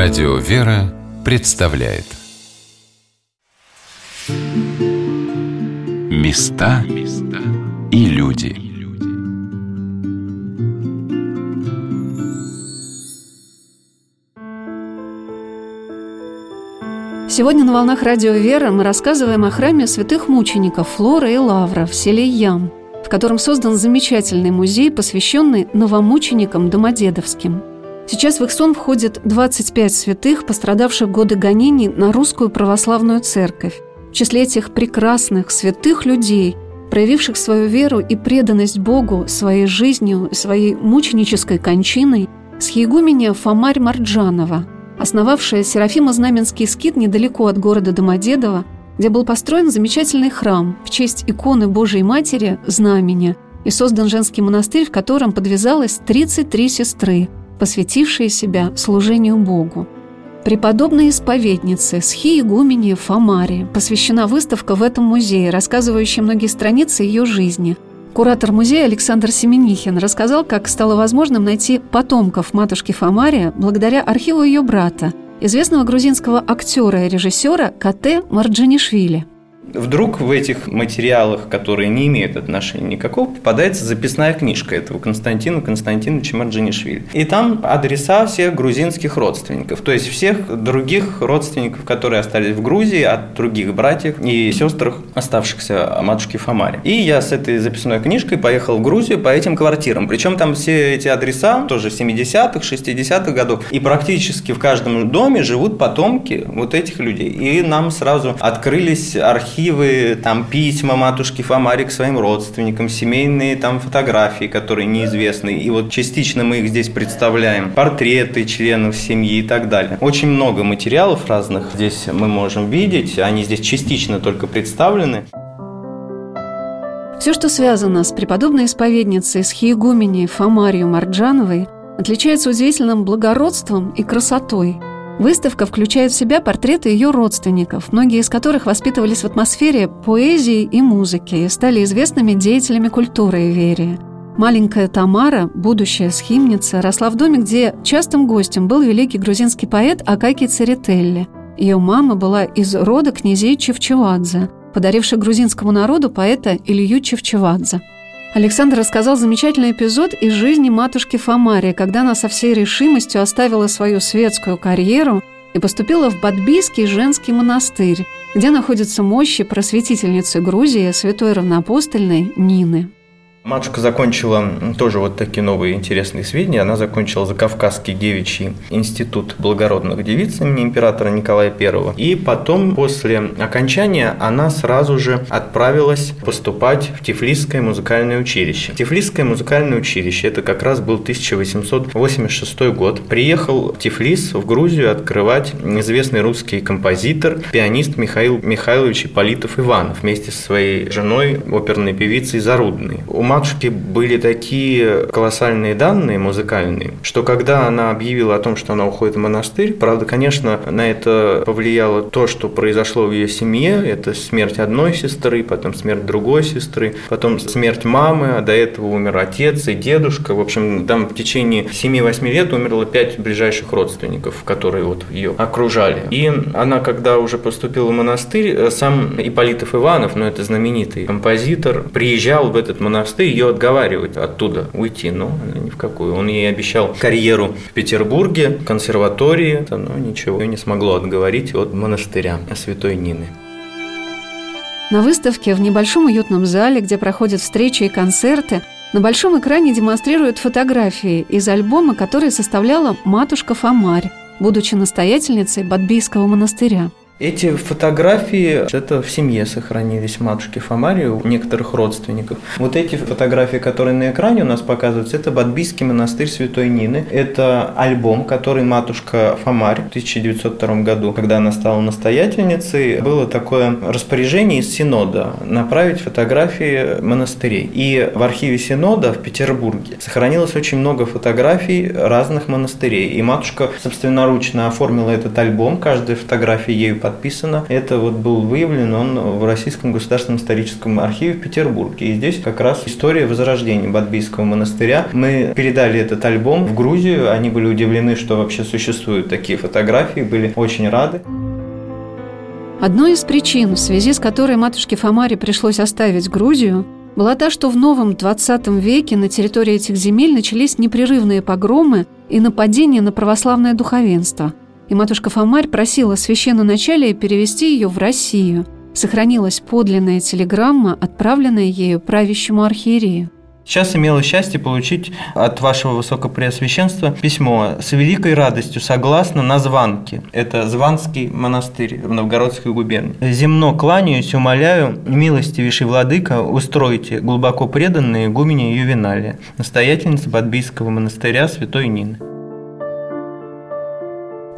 Радио «Вера» представляет. Места и люди. Сегодня на «Волнах Радио «Вера» мы рассказываем о храме святых мучеников Флора и Лавра в селе Ям, в котором создан замечательный музей, посвященный новомученикам Домодедовским – Сейчас в их сон входит 25 святых, пострадавших в годы гонений на русскую православную церковь. В числе этих прекрасных, святых людей, проявивших свою веру и преданность Богу своей жизнью, своей мученической кончиной, схиегуменя Фомарь Марджанова, основавшая Серафимо-Знаменский скит недалеко от города Домодедово, где был построен замечательный храм в честь иконы Божией Матери Знамения и создан женский монастырь, в котором подвязалось 33 сестры, посвятившие себя служению Богу. Преподобной исповеднице Схи Игумени Фомари посвящена выставка в этом музее, рассказывающая многие страницы ее жизни. Куратор музея Александр Семенихин рассказал, как стало возможным найти потомков матушки Фомария благодаря архиву ее брата, известного грузинского актера и режиссера Кате Марджанишвили – Вдруг в этих материалах, которые не имеют отношения никакого, попадается записная книжка этого Константина Константиновича Марджинишвили. И там адреса всех грузинских родственников, то есть всех других родственников, которые остались в Грузии от других братьев и сестр, оставшихся матушки Фомари. И я с этой записной книжкой поехал в Грузию по этим квартирам. Причем там все эти адреса тоже 70-х, 60-х годов. И практически в каждом доме живут потомки вот этих людей. И нам сразу открылись архивы архивы, там письма матушки Фомари к своим родственникам, семейные там фотографии, которые неизвестны. И вот частично мы их здесь представляем. Портреты членов семьи и так далее. Очень много материалов разных здесь мы можем видеть. Они здесь частично только представлены. Все, что связано с преподобной исповедницей с Хиегуменей Фомарию Марджановой, отличается удивительным благородством и красотой – Выставка включает в себя портреты ее родственников, многие из которых воспитывались в атмосфере поэзии и музыки и стали известными деятелями культуры и верии. Маленькая Тамара, будущая схимница, росла в доме, где частым гостем был великий грузинский поэт Акаки Церетелли. Ее мама была из рода князей Чевчевадзе, подаривших грузинскому народу поэта Илью Чевчевадзе. Александр рассказал замечательный эпизод из жизни матушки Фомарии, когда она со всей решимостью оставила свою светскую карьеру и поступила в Бадбийский женский монастырь, где находятся мощи просветительницы Грузии святой равноапостольной Нины. Матушка закончила тоже вот такие новые интересные сведения. Она закончила Закавказский девичий институт благородных девиц имени императора Николая I. И потом, после окончания, она сразу же отправилась поступать в Тифлисское музыкальное училище. Тифлисское музыкальное училище, это как раз был 1886 год. Приехал в Тифлис, в Грузию, открывать известный русский композитор, пианист Михаил Михайлович Ипполитов Иванов вместе со своей женой, оперной певицей Зарудной. У матушки были такие колоссальные данные музыкальные, что когда она объявила о том, что она уходит в монастырь, правда, конечно, на это повлияло то, что произошло в ее семье, это смерть одной сестры, потом смерть другой сестры, потом смерть мамы, а до этого умер отец и дедушка. В общем, там в течение 7-8 лет умерло 5 ближайших родственников, которые вот ее окружали. И она, когда уже поступила в монастырь, сам Иполитов Иванов, ну это знаменитый композитор, приезжал в этот монастырь, ее отговаривают оттуда уйти, но она ни в какую. Он ей обещал карьеру в Петербурге, консерватории, но ничего не смогло отговорить от монастыря Святой Нины. На выставке в небольшом уютном зале, где проходят встречи и концерты, на большом экране демонстрируют фотографии из альбома, который составляла матушка Фомарь, будучи настоятельницей Бадбийского монастыря. Эти фотографии, это в семье сохранились матушки Фомари у некоторых родственников. Вот эти фотографии, которые на экране у нас показываются, это Бадбийский монастырь Святой Нины. Это альбом, который матушка Фомарь в 1902 году, когда она стала настоятельницей, было такое распоряжение из Синода направить фотографии монастырей. И в архиве Синода в Петербурге сохранилось очень много фотографий разных монастырей. И матушка собственноручно оформила этот альбом, каждая фотография ею подписано. Это вот был выявлен он в Российском государственном историческом архиве в Петербурге. И здесь как раз история возрождения Бадбийского монастыря. Мы передали этот альбом в Грузию. Они были удивлены, что вообще существуют такие фотографии, были очень рады. Одной из причин, в связи с которой матушке Фомаре пришлось оставить Грузию, была та, что в новом 20 веке на территории этих земель начались непрерывные погромы и нападения на православное духовенство. И матушка Фомарь просила священноначалия перевести ее в Россию. Сохранилась подлинная телеграмма, отправленная ею правящему архиерею. Сейчас имела счастье получить от вашего высокопреосвященства письмо с великой радостью, согласно на Званке. Это Званский монастырь в Новгородской губернии. «Земно кланяюсь, умоляю, милостивейший владыка, устройте глубоко преданные игумене Ювеналия, настоятельница Бадбийского монастыря Святой Нины».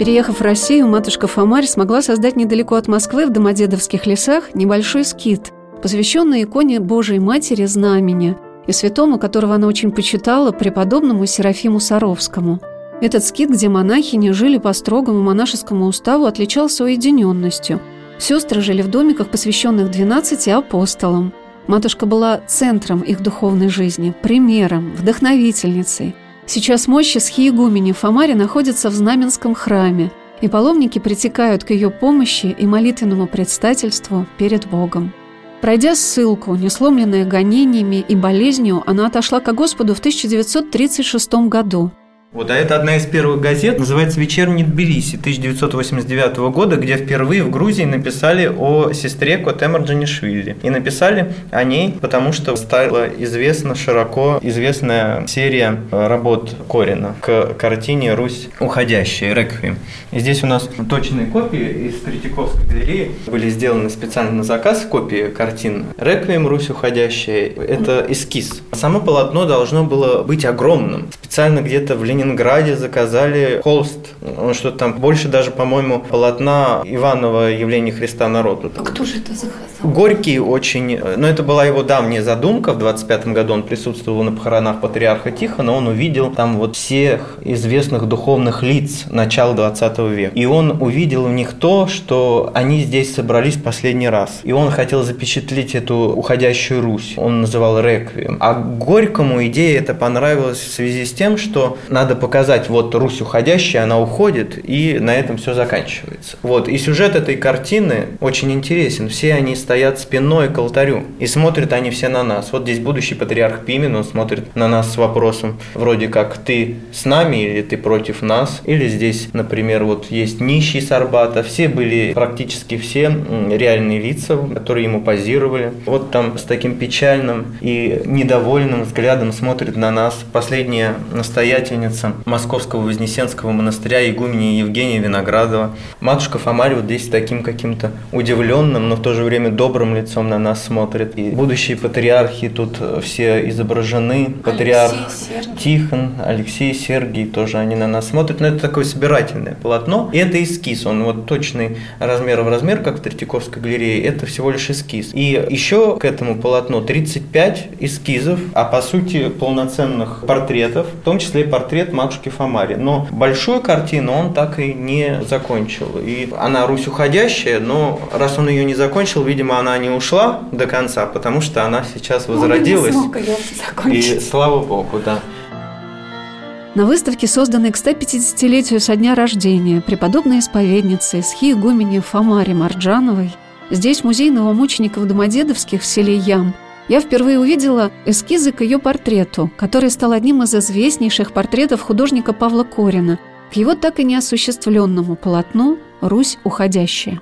Переехав в Россию, матушка Фомарь смогла создать недалеко от Москвы в Домодедовских лесах небольшой скит, посвященный иконе Божией Матери Знамени – и святому, которого она очень почитала, преподобному Серафиму Саровскому. Этот скит, где монахини жили по строгому монашескому уставу, отличался уединенностью. Сестры жили в домиках, посвященных 12 апостолам. Матушка была центром их духовной жизни, примером, вдохновительницей. Сейчас мощи схиегумени Фомари находятся в Знаменском храме, и паломники притекают к ее помощи и молитвенному предстательству перед Богом. Пройдя ссылку, несломленная гонениями и болезнью, она отошла к Господу в 1936 году вот, а это одна из первых газет, называется «Вечерний Тбилиси» 1989 года, где впервые в Грузии написали о сестре Котемар Джанишвили. И написали о ней, потому что стала известна широко известная серия работ Корина к картине «Русь уходящая» «Реквием». И здесь у нас точные копии из Третьяковской галереи были сделаны специально на заказ копии картин «Реквием. Русь уходящая». Это эскиз. Само полотно должно было быть огромным. Специально где-то в Ленинграде Ленинграде заказали холст. Он что-то там больше даже, по-моему, полотна Иванова «Явление Христа народу». А кто же это заказал? Горький очень... Но ну, это была его давняя задумка. В 25 году он присутствовал на похоронах патриарха Тихона. Он увидел там вот всех известных духовных лиц начала 20 века. И он увидел в них то, что они здесь собрались последний раз. И он хотел запечатлеть эту уходящую Русь. Он называл реквием. А Горькому идея это понравилась в связи с тем, что надо показать, вот Русь уходящая, она уходит, и на этом все заканчивается. Вот, и сюжет этой картины очень интересен. Все они стоят спиной к алтарю, и смотрят они все на нас. Вот здесь будущий патриарх Пимен, он смотрит на нас с вопросом, вроде как, ты с нами или ты против нас? Или здесь, например, вот есть нищий Сарбата, все были, практически все реальные лица, которые ему позировали. Вот там с таким печальным и недовольным взглядом смотрит на нас последняя настоятельница Московского Вознесенского монастыря игумени Евгения Виноградова. Матушка Фомарь вот здесь таким каким-то удивленным, но в то же время добрым лицом на нас смотрит. И будущие патриархи тут все изображены. Патриарх Алексей, Тихон, Алексей, Сергий тоже они на нас смотрят. Но это такое собирательное полотно. И это эскиз. Он вот точный размер в размер, как в Третьяковской галерее. Это всего лишь эскиз. И еще к этому полотну 35 эскизов, а по сути полноценных портретов, в том числе портрет портрет матушки Фомари. Но большую картину он так и не закончил. И она Русь уходящая, но раз он ее не закончил, видимо, она не ушла до конца, потому что она сейчас возродилась. Он не смог ее И слава богу, да. На выставке, созданной к 150-летию со дня рождения преподобной исповедницы Схи игумени Фомари Марджановой, здесь музей новомучеников Домодедовских в селе Ям – я впервые увидела эскизы к ее портрету, который стал одним из известнейших портретов художника Павла Корина, к его так и неосуществленному полотну «Русь уходящая».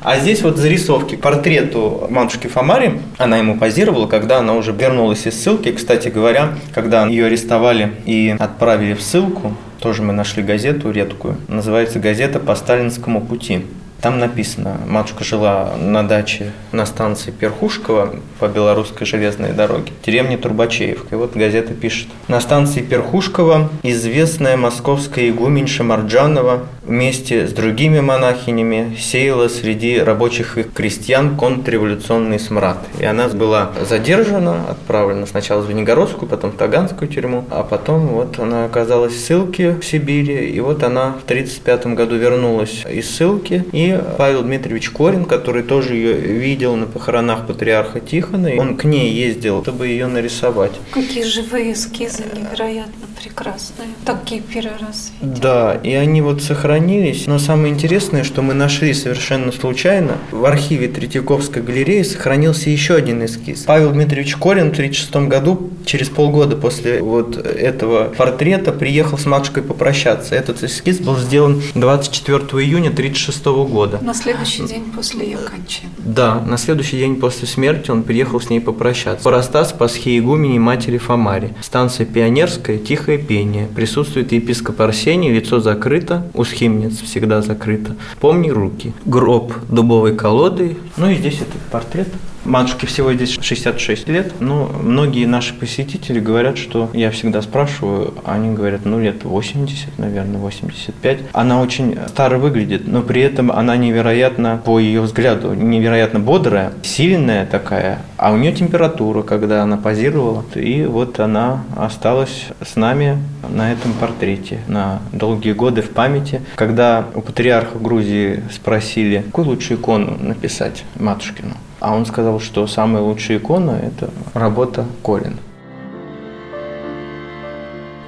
А здесь вот зарисовки портрету матушки Фомари. Она ему позировала, когда она уже вернулась из ссылки. Кстати говоря, когда ее арестовали и отправили в ссылку, тоже мы нашли газету редкую. Называется «Газета по сталинскому пути». Там написано, матушка жила на даче на станции Перхушкова по белорусской железной дороге, деревне Турбачеевка. И вот газета пишет. На станции Перхушкова известная московская игуменьша Марджанова вместе с другими монахинями сеяла среди рабочих и крестьян контрреволюционный смрад. И она была задержана, отправлена сначала в Звенигородскую, потом в Таганскую тюрьму, а потом вот она оказалась в ссылке в Сибири, и вот она в 1935 году вернулась из ссылки, и Павел Дмитриевич Корин, который тоже ее видел на похоронах патриарха Тихона, он к ней ездил, чтобы ее нарисовать. Какие живые эскизы невероятно прекрасные. Такие первый раз видел. Да, и они вот сохранились. Но самое интересное, что мы нашли совершенно случайно, в архиве Третьяковской галереи сохранился еще один эскиз. Павел Дмитриевич Корин в 1936 году, через полгода после вот этого портрета, приехал с матушкой попрощаться. Этот эскиз был сделан 24 июня 1936 года. На следующий день после ее кончины. Да, на следующий день после смерти он приехал с ней попрощаться. Парастас Пасхи Игумени матери Фомари. Станция Пионерская, тихое пение. Присутствует епископ Арсений, лицо закрыто, у схимниц всегда закрыто. Помни руки. Гроб дубовой колодой. Ну и здесь этот портрет. Матушке всего здесь 66 лет, но многие наши посетители говорят, что я всегда спрашиваю, они говорят, ну лет 80, наверное, 85. Она очень старо выглядит, но при этом она невероятно, по ее взгляду, невероятно бодрая, сильная такая, а у нее температура, когда она позировала. И вот она осталась с нами на этом портрете на долгие годы в памяти. Когда у патриарха Грузии спросили, какую лучшую икону написать матушкину, а он сказал, что самая лучшая икона – это работа Колина.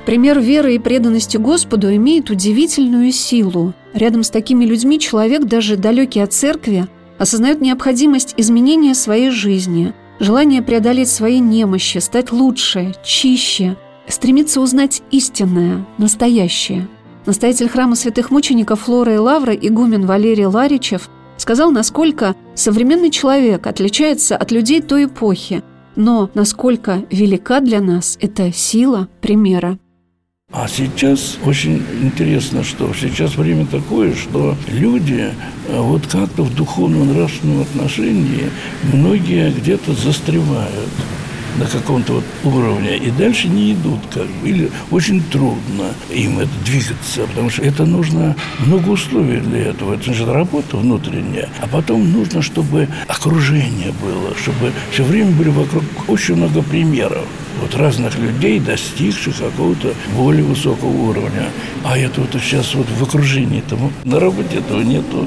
Пример веры и преданности Господу имеет удивительную силу. Рядом с такими людьми человек, даже далекий от церкви, осознает необходимость изменения своей жизни, желание преодолеть свои немощи, стать лучше, чище, стремиться узнать истинное, настоящее. Настоятель храма святых мучеников Флора и Лавра, игумен Валерий Ларичев – сказал, насколько современный человек отличается от людей той эпохи, но насколько велика для нас эта сила примера. А сейчас очень интересно, что сейчас время такое, что люди э, вот как-то в духовно-нравственном отношении многие где-то застревают на каком-то вот уровне и дальше не идут как бы. Или очень трудно им это двигаться, потому что это нужно много условий для этого. Это же работа внутренняя. А потом нужно, чтобы окружение было, чтобы все время были вокруг очень много примеров вот разных людей, достигших какого-то более высокого уровня. А это вот сейчас вот в окружении там на работе этого нету.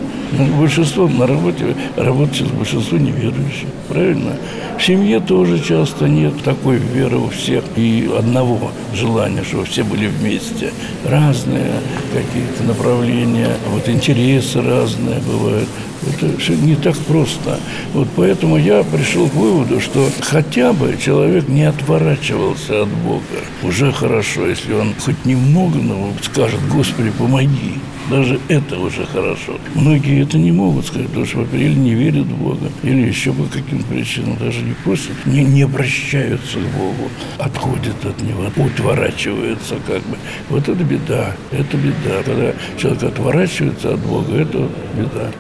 Большинство на работе работает сейчас большинство неверующих. Правильно? В семье тоже часто нет такой веры у всех и одного желания, чтобы все были вместе. Разные какие-то направления, вот интересы разные бывают. Это не так просто. Вот поэтому я пришел к выводу, что хотя бы человек не отворачивался от Бога. Уже хорошо, если он хоть немного но скажет, Господи, помоги. Даже это уже хорошо. Многие это не могут сказать, потому что, или не верят в Бога, или еще по каким причинам даже не просят, не, не обращаются к Богу, отходят от Него, отворачиваются как бы. Вот это беда, это беда. Когда человек отворачивается от Бога, это беда.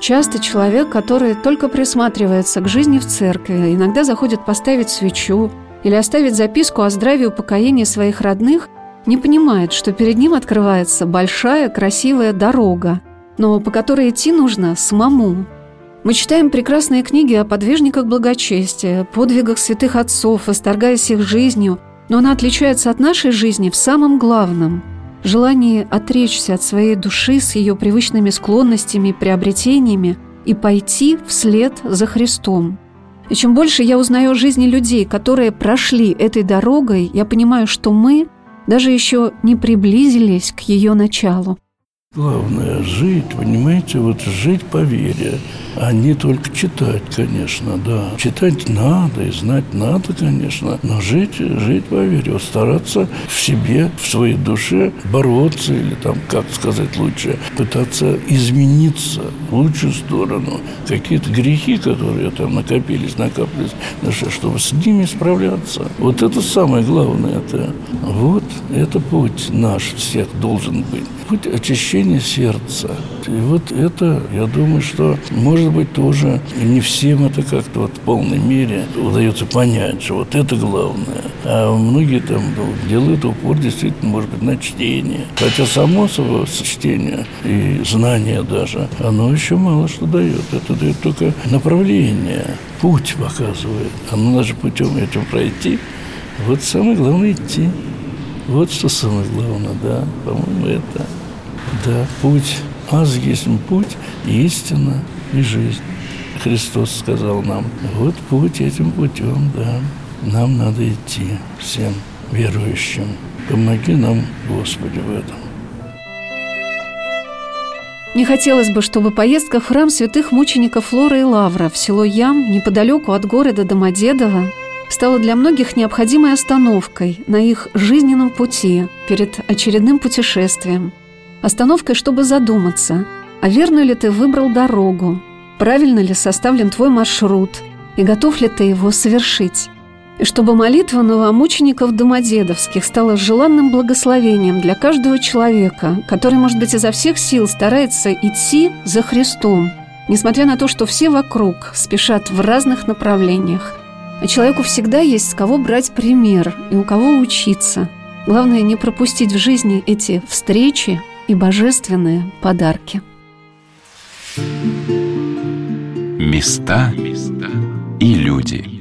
Часто человек, который только присматривается к жизни в церкви, иногда заходит поставить свечу или оставить записку о здравии и упокоении своих родных, не понимает, что перед ним открывается большая красивая дорога, но по которой идти нужно самому. Мы читаем прекрасные книги о подвижниках благочестия, подвигах святых отцов, восторгаясь их жизнью, но она отличается от нашей жизни в самом главном – желание отречься от своей души с ее привычными склонностями приобретениями и пойти вслед за Христом. И чем больше я узнаю о жизни людей, которые прошли этой дорогой, я понимаю, что мы даже еще не приблизились к ее началу. Главное – жить, понимаете, вот жить по вере, а не только читать, конечно, да. Читать надо и знать надо, конечно, но жить, жить по вере, вот стараться в себе, в своей душе бороться или там, как сказать лучше, пытаться измениться в лучшую сторону. Какие-то грехи, которые там накопились, накапливались, чтобы с ними справляться. Вот это самое главное. Это, вот это путь наш всех должен быть. Путь очищения очищение сердца. И вот это, я думаю, что, может быть, тоже не всем это как-то вот в полной мере удается понять, что вот это главное. А многие там ну, делают упор действительно, может быть, на чтение. Хотя само собой чтение и знание даже, оно еще мало что дает. Это дает только направление, путь показывает. А надо же путем этим пройти. Вот самое главное идти. Вот что самое главное, да, по-моему, это, да, путь. Аз есть путь, истина и жизнь. Христос сказал нам, вот путь этим путем, да, нам надо идти всем верующим. Помоги нам, Господи, в этом. Не хотелось бы, чтобы поездка в храм святых мучеников Флора и Лавра в село Ям, неподалеку от города Домодедово, стала для многих необходимой остановкой на их жизненном пути перед очередным путешествием. Остановкой, чтобы задуматься, а верно ли ты выбрал дорогу, правильно ли составлен твой маршрут и готов ли ты его совершить. И чтобы молитва новомучеников Домодедовских стала желанным благословением для каждого человека, который, может быть, изо всех сил старается идти за Христом, несмотря на то, что все вокруг спешат в разных направлениях – а человеку всегда есть с кого брать пример и у кого учиться. Главное не пропустить в жизни эти встречи и божественные подарки. Места и люди.